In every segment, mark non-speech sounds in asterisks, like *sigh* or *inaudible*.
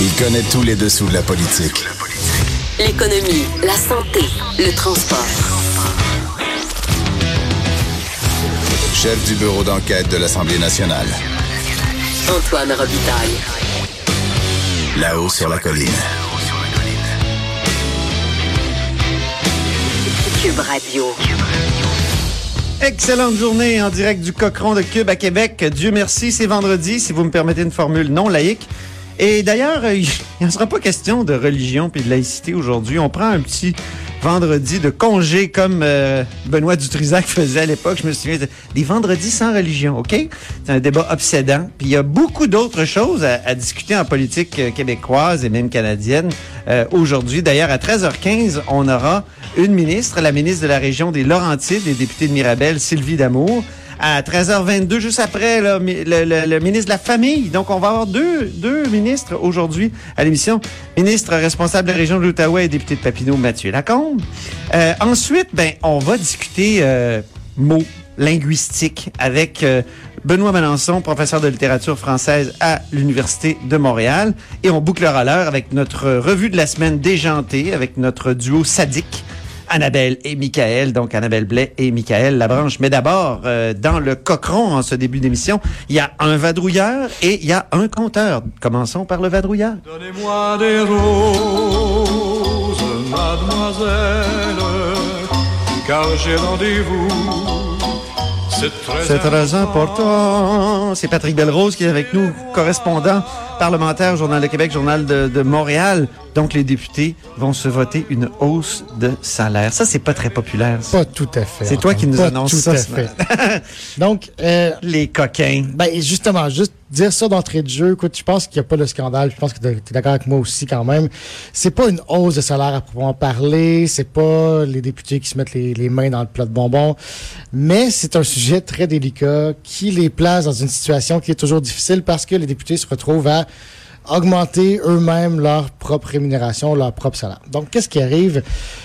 Il connaît tous les dessous de la politique. L'économie, la santé, le transport. Chef du bureau d'enquête de l'Assemblée nationale. Antoine Robitaille. Là-haut sur la colline. Cube Radio. Excellente journée en direct du Cochon de Cube à Québec. Dieu merci, c'est vendredi, si vous me permettez une formule non laïque. Et d'ailleurs, euh, *laughs* il ne sera pas question de religion puis de laïcité aujourd'hui. On prend un petit vendredi de congé comme euh, Benoît Dutrisac faisait à l'époque. Je me souviens des vendredis sans religion, OK? C'est un débat obsédant. Puis il y a beaucoup d'autres choses à, discuter en politique euh, québécoise et même canadienne aujourd'hui. D'ailleurs, à 13h15, on aura une ministre, la ministre de la région des Laurentides et députée de Mirabel, Sylvie Damour à 13h22, juste après le, le, le, ministre de la Famille. Donc, on va avoir deux, deux ministres aujourd'hui à l'émission. Ministre responsable de la région de l'Outaouais et député de Papineau, Mathieu Lacombe. Euh, ensuite, ben, on va discuter euh, mots linguistiques avec euh, Benoît Melançon, professeur de littérature française à l'Université de Montréal. Et on bouclera l'heure avec notre revue de la semaine déjantée, avec notre duo sadique. Annabelle et Michael, donc Annabelle Blais et Michael Labranche. Mais d'abord, euh, dans le cochon, en ce début d'émission, il y a un vadrouilleur et il y a un compteur. Commençons par le vadrouilleur. Donnez-moi des roses, mademoiselle, car j'ai rendez-vous. C'est très, C'est très important. C'est Patrick Belrose qui est avec nous, correspondant parlementaire, Journal de Québec, Journal de, de Montréal. Donc, les députés vont se voter une hausse de salaire. Ça, c'est pas très populaire. ça. Pas tout à fait. C'est toi qui nous annonce tout ça à ce. *laughs* Donc, euh, les coquins. ben, justement, juste dire ça d'entrée de jeu, écoute, je pense qu'il n'y a pas de scandale, je pense que tu es d'accord avec moi aussi quand même. C'est pas une hausse de salaire à proprement parler, c'est pas les députés qui se mettent les, les mains dans le plat de bonbons, mais c'est un sujet très délicat qui les place dans une situation qui est toujours difficile parce que les députés se retrouvent à augmenter eux-mêmes leur propre rémunération, leur propre salaire. Donc, qu'est-ce qui arrive?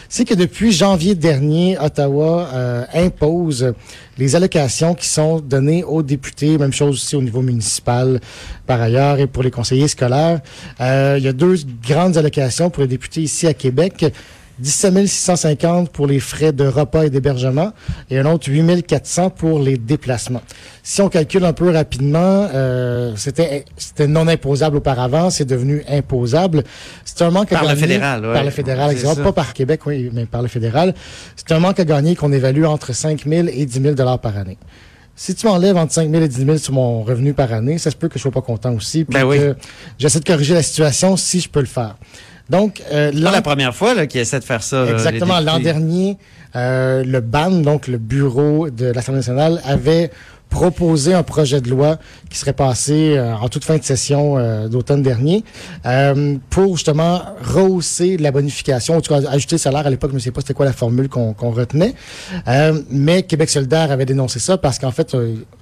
C'est que depuis janvier dernier, Ottawa euh, impose les allocations qui sont données aux députés, même chose aussi au niveau municipal par ailleurs et pour les conseillers scolaires. Euh, il y a deux grandes allocations pour les députés ici à Québec. 17 650 pour les frais de repas et d'hébergement et un autre 8 400 pour les déplacements. Si on calcule un peu rapidement, euh, c'était c'était non imposable auparavant, c'est devenu imposable. C'est un manque à Par le gagner- fédéral, ouais. Par le fédéral, ça. Pas par Québec, oui, mais par le fédéral. C'est un manque à gagner qu'on évalue entre 5 000 et 10 000 dollars par année. Si tu m'enlèves entre 5 000 et 10 000 sur mon revenu par année, ça se peut que je sois pas content aussi, puis Ben oui. j'essaie de corriger la situation si je peux le faire. Donc, euh, pas la première fois là, qu'il essaie de faire ça. là, Exactement. L'an dernier, euh, le BAN, donc le bureau de l'Assemblée nationale, avait proposé un projet de loi qui serait passé euh, en toute fin de session euh, d'automne dernier euh, pour justement rehausser la bonification, en tout cas ajouter le salaire. À l'époque, je ne sais pas c'était quoi la formule qu'on qu'on retenait. Mais Québec solidaire avait dénoncé ça parce qu'en fait,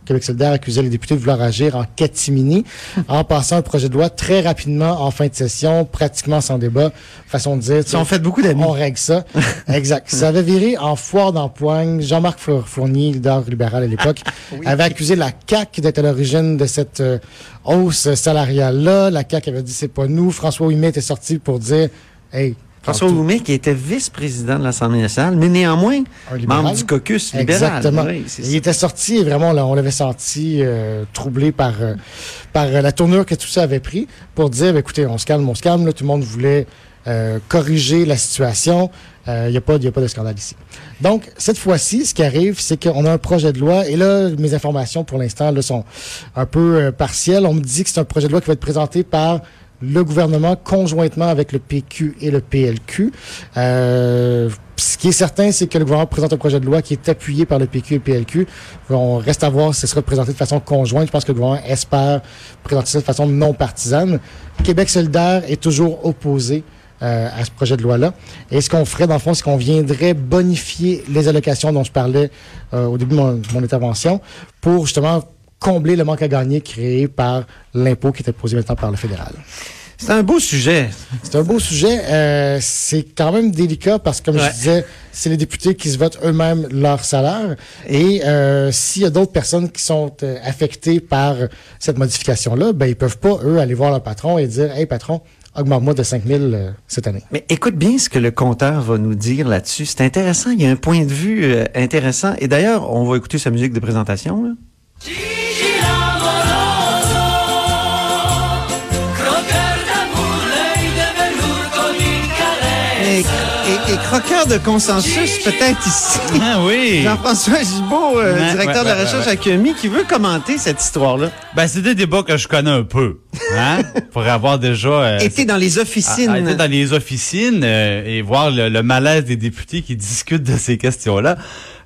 Québec solidaire accusait les députés de vouloir agir en catimini en passant un projet de loi très rapidement en fin de session, pratiquement sans débat. Façon de dire... Ils ont fait beaucoup d'amis. On règle ça. exact. Ça avait viré en foire d'empoigne. Jean-Marc Four- Fournier, leader libéral à l'époque, *laughs* avait accusé la CAQ d'être à l'origine de cette euh, hausse salariale-là. La CAQ avait dit c'est pas nous. François Ouimet était sorti pour dire Hey, François Ouimet, qui était vice-président de l'Assemblée nationale, mais néanmoins membre du caucus libéral. Exactement. Oui, Il ça. était sorti et vraiment, là, on l'avait senti euh, troublé par, euh, par la tournure que tout ça avait pris pour dire, ben, écoutez, on se calme, on se calme. Là, tout le monde voulait euh, corriger la situation. Il n'y a, a pas de scandale ici. Donc, cette fois-ci, ce qui arrive, c'est qu'on a un projet de loi. Et là, mes informations, pour l'instant, sont un peu euh, partielles. On me dit que c'est un projet de loi qui va être présenté par le gouvernement conjointement avec le PQ et le PLQ. Euh, ce qui est certain, c'est que le gouvernement présente un projet de loi qui est appuyé par le PQ et le PLQ. On reste à voir si ce sera présenté de façon conjointe. Je pense que le gouvernement espère présenter ça de façon non partisane. Québec solidaire est toujours opposé euh, à ce projet de loi-là. Et ce qu'on ferait, dans le fond, c'est qu'on viendrait bonifier les allocations dont je parlais euh, au début de mon, intervention pour justement combler le manque à gagner créé par l'impôt qui était posé maintenant par le fédéral. C'est un beau sujet. C'est un beau sujet. Euh, c'est quand même délicat parce que, comme Ouais. je disais, c'est les députés qui se votent eux-mêmes leur salaire. Et euh, s'il y a d'autres personnes qui sont affectées par cette modification-là, ben ils peuvent pas, eux, aller voir leur patron et dire « Hey, patron, augmente-moi de 5 000 euh, cette année. Mais écoute bien ce que le compteur va nous dire là-dessus. C'est intéressant. Il y a un point de vue euh, intéressant. Et d'ailleurs, on va écouter sa musique de présentation. Là. Et, et croqueur de consensus, peut-être ici. *laughs* Ah oui. Jean-François Gibault, euh, directeur ouais, de la recherche ouais. à QMI, qui veut commenter cette histoire-là. Ben, c'est des débats que je connais un peu. Hein? *laughs* Pour avoir déjà... euh, Été dans les officines. a- a été dans les officines euh, et voir le, le malaise des députés qui discutent de ces questions-là.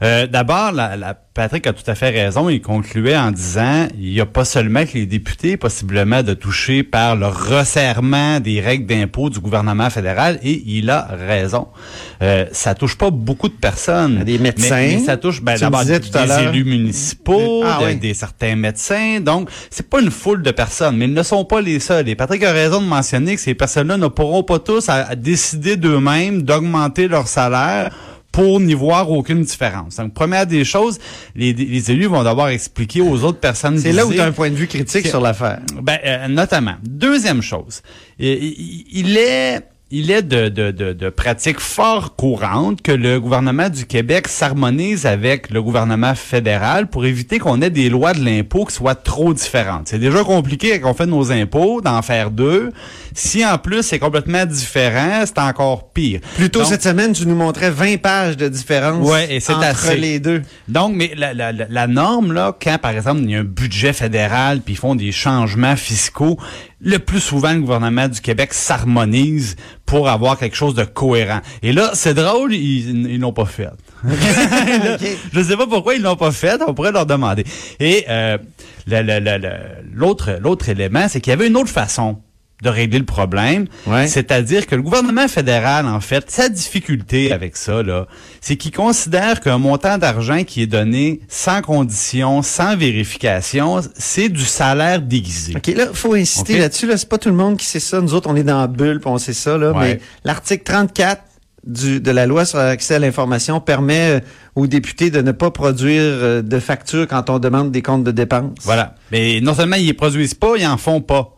Euh, D'abord, la, la- Patrick a tout à fait raison. Il concluait en disant il n'y a pas seulement que les députés possiblement de toucher par le resserrement des règles d'impôt du gouvernement fédéral et il a raison. Euh, ça touche pas beaucoup de personnes. Des médecins. Mais, mais ça touche ben, d'abord des tout à l'heure. élus municipaux, Ah de- oui. des certains médecins. Donc, c'est pas une foule de personnes, mais ils ne sont pas les seuls. Et Patrick a raison de mentionner que ces personnes-là ne pourront pas tous à, à décider d'eux-mêmes d'augmenter leur salaire pour n'y voir aucune différence. Donc, première des choses, les, les élus vont devoir expliquer aux autres personnes C'est là où tu as un point de vue critique sur l'affaire. ben, euh, notamment. Deuxième chose, il est il est de, de, de, de pratique fort courante que le gouvernement du Québec s'harmonise avec le gouvernement fédéral pour éviter qu'on ait des lois de l'impôt qui soient trop différentes. C'est déjà compliqué quand on fait nos impôts d'en faire deux. Si en plus c'est complètement différent, c'est encore pire. Plus tôt Donc- cette semaine, tu nous montrais 20 pages de différence Ouais, et c'est entre assez. les deux. Donc, mais la, la, la, la norme, là, quand, par exemple, il y a un budget fédéral, puis ils font des changements fiscaux, le plus souvent, le gouvernement du Québec s'harmonise pour avoir quelque chose de cohérent. Et là, c'est drôle, ils ils l'ont pas fait. *laughs* *laughs* Là. Je sais pas pourquoi ils l'ont pas fait, on pourrait leur demander. Et euh, le- le- le- le- l'autre l'autre élément, c'est qu'il y avait une autre façon de régler le problème. Ouais. C'est-à-dire que le gouvernement fédéral, en fait, sa difficulté avec ça, là, c'est qu'il considère qu'un montant d'argent qui est donné sans condition, sans vérification, c'est du salaire déguisé. OK, là, faut insister là-dessus. Là, c'est pas tout le monde qui sait ça. Nous autres, on est dans la bulle, puis on sait ça. Là, Ouais. Mais l'article 34 du, de la loi sur l'accès à l'information permet euh, aux députés de ne pas produire euh, de factures quand on demande des comptes de dépenses. Voilà. Mais non seulement ils les produisent pas, ils en font pas.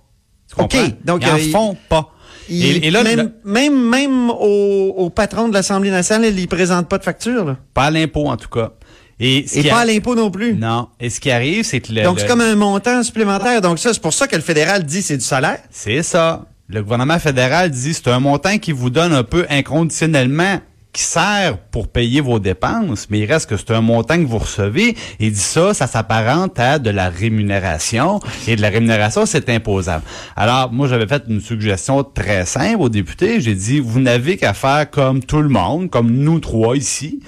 Tu OK, donc, ils en euh, font pas. Il- Et, et là, même, le- même, même au, au patron de l'Assemblée nationale, il ne présente pas de facture. Là. pas à l'impôt, en tout cas. Et, ce Et qui pas à l'impôt non plus. Non. Et ce qui arrive, c'est que le, Donc, le- c'est comme un montant supplémentaire. Donc, ça, c'est pour ça que le fédéral dit c'est du salaire. C'est ça. Le gouvernement fédéral dit c'est un montant qui vous donne un peu inconditionnellement qui sert pour payer vos dépenses, mais il reste que c'est un montant que vous recevez et dit ça, ça s'apparente à de la rémunération et de la rémunération, c'est imposable. Alors, moi, j'avais fait une suggestion très simple aux députés. J'ai dit, vous n'avez qu'à faire comme tout le monde, comme nous trois ici,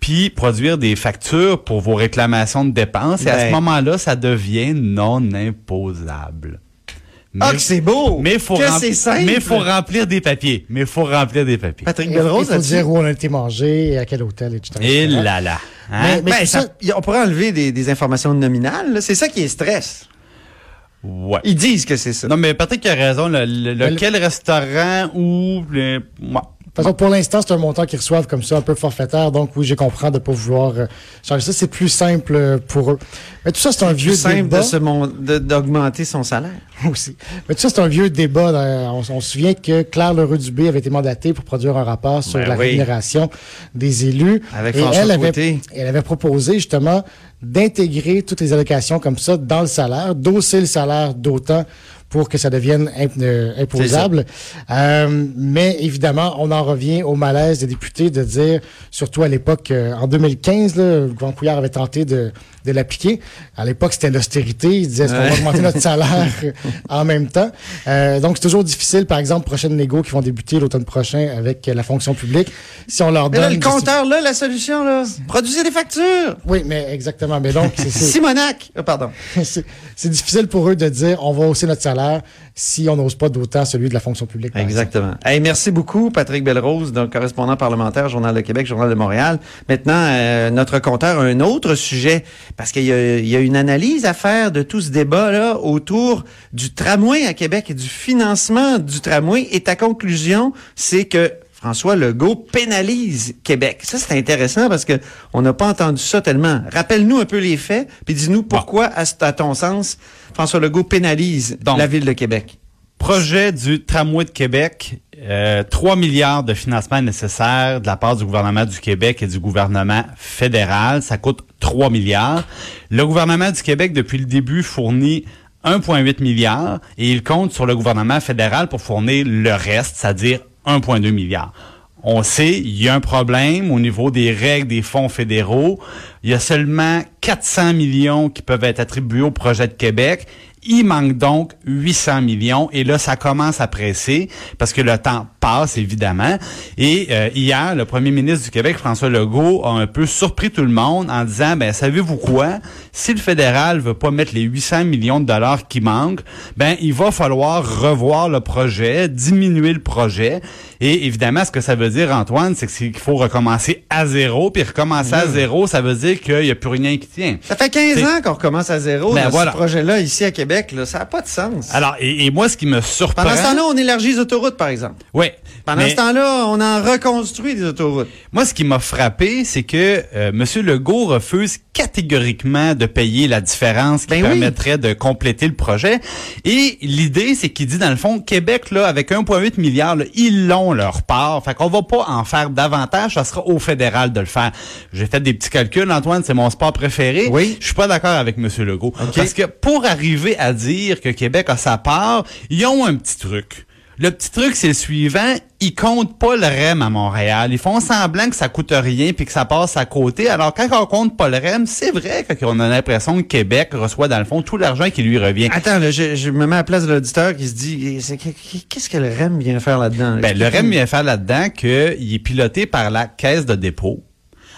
puis produire des factures pour vos réclamations de dépenses et à Ben. ce moment-là, ça devient non imposable. Ah, Mais- que c'est beau! mais faut que rempli- c'est simple! Mais faut remplir des papiers. Mais faut remplir des papiers. Patrick Il Belrose, faut là-dessus? dire où on a été mangé et à quel hôtel, etc. Et là là. Hein? Mais- mais Ben, ça- on pourrait enlever des, des informations nominales. là. C'est ça qui est stress. Ouais. Ils disent que c'est ça. Non, mais Patrick a raison. Le, le- le- lequel restaurant ou ouais. Façon, pour l'instant, c'est un montant qu'ils reçoivent comme ça, un peu forfaitaire. Donc, oui, je comprends de ne pas vouloir euh, changer ça. C'est plus simple euh, pour eux. Mais tout ça, c'est un vieux plus simple débat de- d'augmenter son salaire. *laughs* aussi. Mais tout ça, c'est un vieux débat. Euh, On, on se souvient que Claire Leroux-Dubé avait été mandatée pour produire un rapport sur Ben la oui. rémunération des élus. Avec Et François elle avait, elle avait proposé justement d'intégrer toutes les allocations comme ça dans le salaire, d'hausser le salaire d'autant pour que ça devienne imp- euh, imposable. Euh, mais évidemment, on en revient au malaise des députés de dire, surtout à l'époque, euh, en 2015, là, le gouvernement Couillard avait tenté de, de l'appliquer. À l'époque, c'était l'austérité. Il disait, est-ce qu'on va augmenter notre salaire *laughs* en même temps? Euh, donc, c'est toujours difficile. Par exemple, prochaines négos qui vont débuter l'automne prochain avec euh, la fonction publique. Si on leur Mais donne... là, le compteur, là, la solution, là, produisez des factures. Oui, mais exactement. Mais donc, c'est- Simonac. Ah, pardon. *laughs* c'est difficile pour eux de dire on va hausser notre salaire si on n'ose pas d'autant celui de la fonction publique. Exactement. Merci beaucoup, Patrick Belrose, correspondant parlementaire, Journal de Québec, Journal de Montréal. Maintenant, euh, notre compteur a un autre sujet, parce qu'il y, y a une analyse à faire de tout ce débat-là autour du tramway à Québec et du financement du tramway. Et ta conclusion, c'est que François Legault pénalise Québec. Ça, c'est intéressant parce que on n'a pas entendu ça tellement. Rappelle-nous un peu les faits, puis dis-nous pourquoi, à, à ton sens, François Legault pénalise Donc, la ville de Québec? Projet du tramway de Québec, euh, 3 milliards de financement nécessaires de la part du gouvernement du Québec et du gouvernement fédéral. Ça coûte 3 milliards. Le gouvernement du Québec, depuis le début, fournit 1,8 milliard et il compte sur le gouvernement fédéral pour fournir le reste, c'est-à-dire 1,2 milliard. On sait, il y a un problème au niveau des règles des fonds fédéraux. Il y a seulement 400 millions qui peuvent être attribués au projet de Québec. Il manque donc 800 millions et là, ça commence à presser parce que le temps passe, évidemment. Et euh, hier, le premier ministre du Québec, François Legault, a un peu surpris tout le monde en disant, ben savez-vous quoi? Si le fédéral veut pas mettre les 800 millions de dollars qui manquent, ben il va falloir revoir le projet, diminuer le projet. Et évidemment, ce que ça veut dire, Antoine, c'est qu'il faut recommencer à zéro. Puis recommencer à zéro, ça veut dire qu'il n'y a plus rien qui tient. Ça fait 15 C'est- ans qu'on recommence à zéro Ben dans voilà. ce projet-là ici à Québec. Là. Ça n'a pas de sens. Alors, et, et moi, ce qui me surprend... Pendant ce temps-là, on élargit les autoroutes, par exemple. Oui. Pendant mais- ce temps-là, on en reconstruit des autoroutes. Moi, ce qui m'a frappé, c'est que euh, M. Legault refuse catégoriquement de payer la différence qui Ben oui. permettrait de compléter le projet. Et l'idée, c'est qu'il dit, dans le fond, Québec, là, avec 1,8 milliard, là, ils l'ont leur part. Fait qu'on va pas en faire davantage, ça sera au fédéral de le faire. J'ai fait des petits calculs, Antoine, c'est mon sport préféré. Oui. Je suis pas d'accord avec M. Legault. Parce que pour arriver à dire que Québec a sa part, ils ont un petit truc. Le petit truc, c'est le suivant. Ils comptent pas le REM à Montréal. Ils font semblant que ça coûte rien puis que ça passe à côté. Alors, quand on compte pas le REM, c'est vrai qu'on a l'impression que Québec reçoit, dans le fond, tout l'argent qui lui revient. Attends, là, je, je me mets à la place de l'auditeur qui se dit qu'est-ce que le REM vient faire là-dedans? Ben, le REM vient faire là-dedans qu'il est piloté par la caisse de dépôt.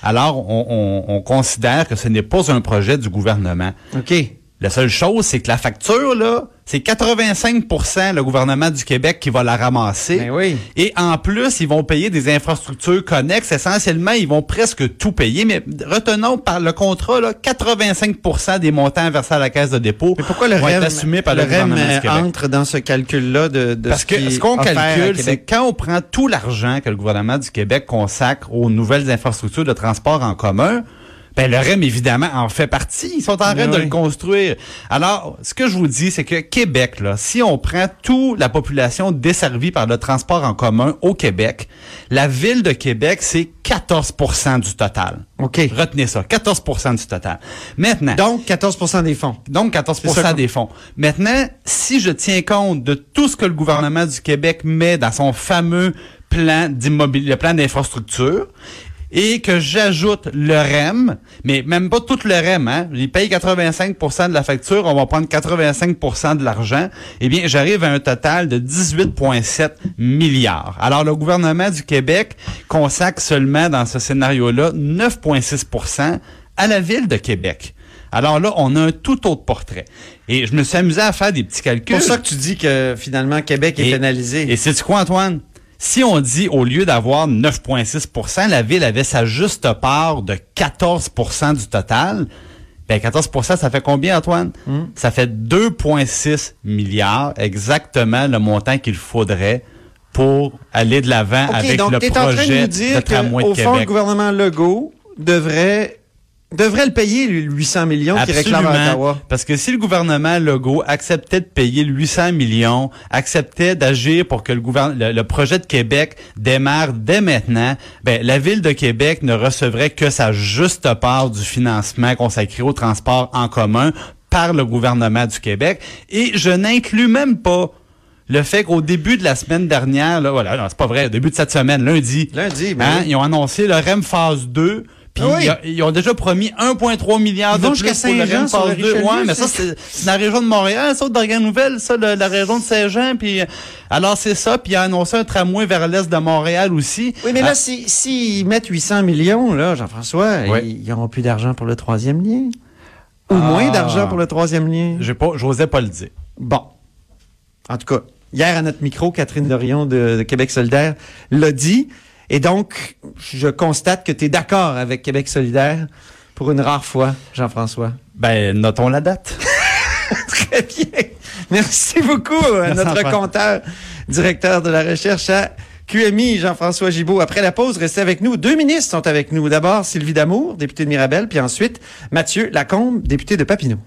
Alors, on, on- on considère que ce n'est pas un projet du gouvernement. La seule chose, c'est que la facture, là, c'est 85% le gouvernement du Québec qui va la ramasser. Ben oui. Et en plus, ils vont payer des infrastructures connexes. Essentiellement, ils vont presque tout payer. Mais retenons par le contrat, là, 85% des montants versés à la caisse de dépôt Mais pourquoi le vont REM, être assumés par le, le REM gouvernement du Québec? entre dans ce calcul-là de, de Parce ce, que ce qu'on calcule, c'est quand on prend tout l'argent que le gouvernement du Québec consacre aux nouvelles infrastructures de transport en commun, ben le REM, évidemment, en fait partie. Ils sont en train Ben de oui. le construire. Alors, ce que je vous dis, c'est que Québec, là, si on prend toute la population desservie par le transport en commun au Québec, la ville de Québec, c'est 14% du total. OK. Retenez ça, 14% du total. Maintenant, Donc, 14% des fonds. donc 14 C'est ça qu'on- des fonds. Maintenant, si je tiens compte de tout ce que le gouvernement du Québec met dans son fameux plan d'immobilier, le plan d'infrastructure, et que j'ajoute le REM, mais même pas tout le REM, hein, il paye 85% de la facture, on va prendre 85% de l'argent, eh bien, j'arrive à un total de 18,7 milliards. Alors, le gouvernement du Québec consacre seulement dans ce scénario-là 9,6% à la ville de Québec. Alors là, on a un tout autre portrait. Et je me suis amusé à faire des petits C'est calculs. pour ça que tu dis que finalement, Québec est Et- pénalisé. Et c'est quoi, Antoine? Si on dit, au lieu d'avoir 9,6% la ville avait sa juste part de 14% du total, ben 14% ça fait combien, Antoine? Hmm. Ça fait 2,6 milliards, exactement le montant qu'il faudrait pour aller de l'avant avec donc le es en train de projet nous de dire tramway de qu'au fond, le gouvernement Legault devrait, devrait le payer, lui, le 800 millions qu'il réclame à Ottawa. Parce que si le gouvernement Legault acceptait de payer le 800 millions, acceptait d'agir pour que le, le, le projet de Québec démarre dès maintenant, ben, la ville de Québec ne recevrait que sa juste part du financement consacré au transport en commun par le gouvernement du Québec. Et je n'inclus même pas le fait qu'au début de la semaine dernière, là, voilà, c'est pas vrai, au début de cette semaine, lundi, Lundi, ben hein, oui. ils ont annoncé le REM phase 2. Puis Ah oui. ils ont déjà promis 1,3 milliard Ils de plus pour sur phase le 2. Richelieu, Ouais, mais ça, c'est- la région de Montréal, ça, Dorgan Nouvelle, ça, la région de Saint-Jean. Puis, alors, c'est ça. Puis, il a annoncé un tramway vers l'est de Montréal aussi. Oui, mais là, Ah, si, s'ils mettent 800 millions, là, Jean-François, ils n'auront plus d'argent pour le troisième lien? Ou Ah. moins d'argent pour le troisième lien? j'ai pas, j'osais pas le dire. Bon. en tout cas, hier à notre micro, Catherine Dorion de, de Québec solidaire l'a dit. Et donc, je constate que tu es d'accord avec Québec solidaire pour une rare fois, Jean-François. Ben, notons la date. *laughs* Très bien. Merci beaucoup à Merci, notre compteur, directeur de la recherche à QMI, Jean-François Gibault. Après la pause, restez avec nous. Deux ministres sont avec nous. D'abord, Sylvie Damour, députée de Mirabel, puis ensuite, Mathieu Lacombe, député de Papineau.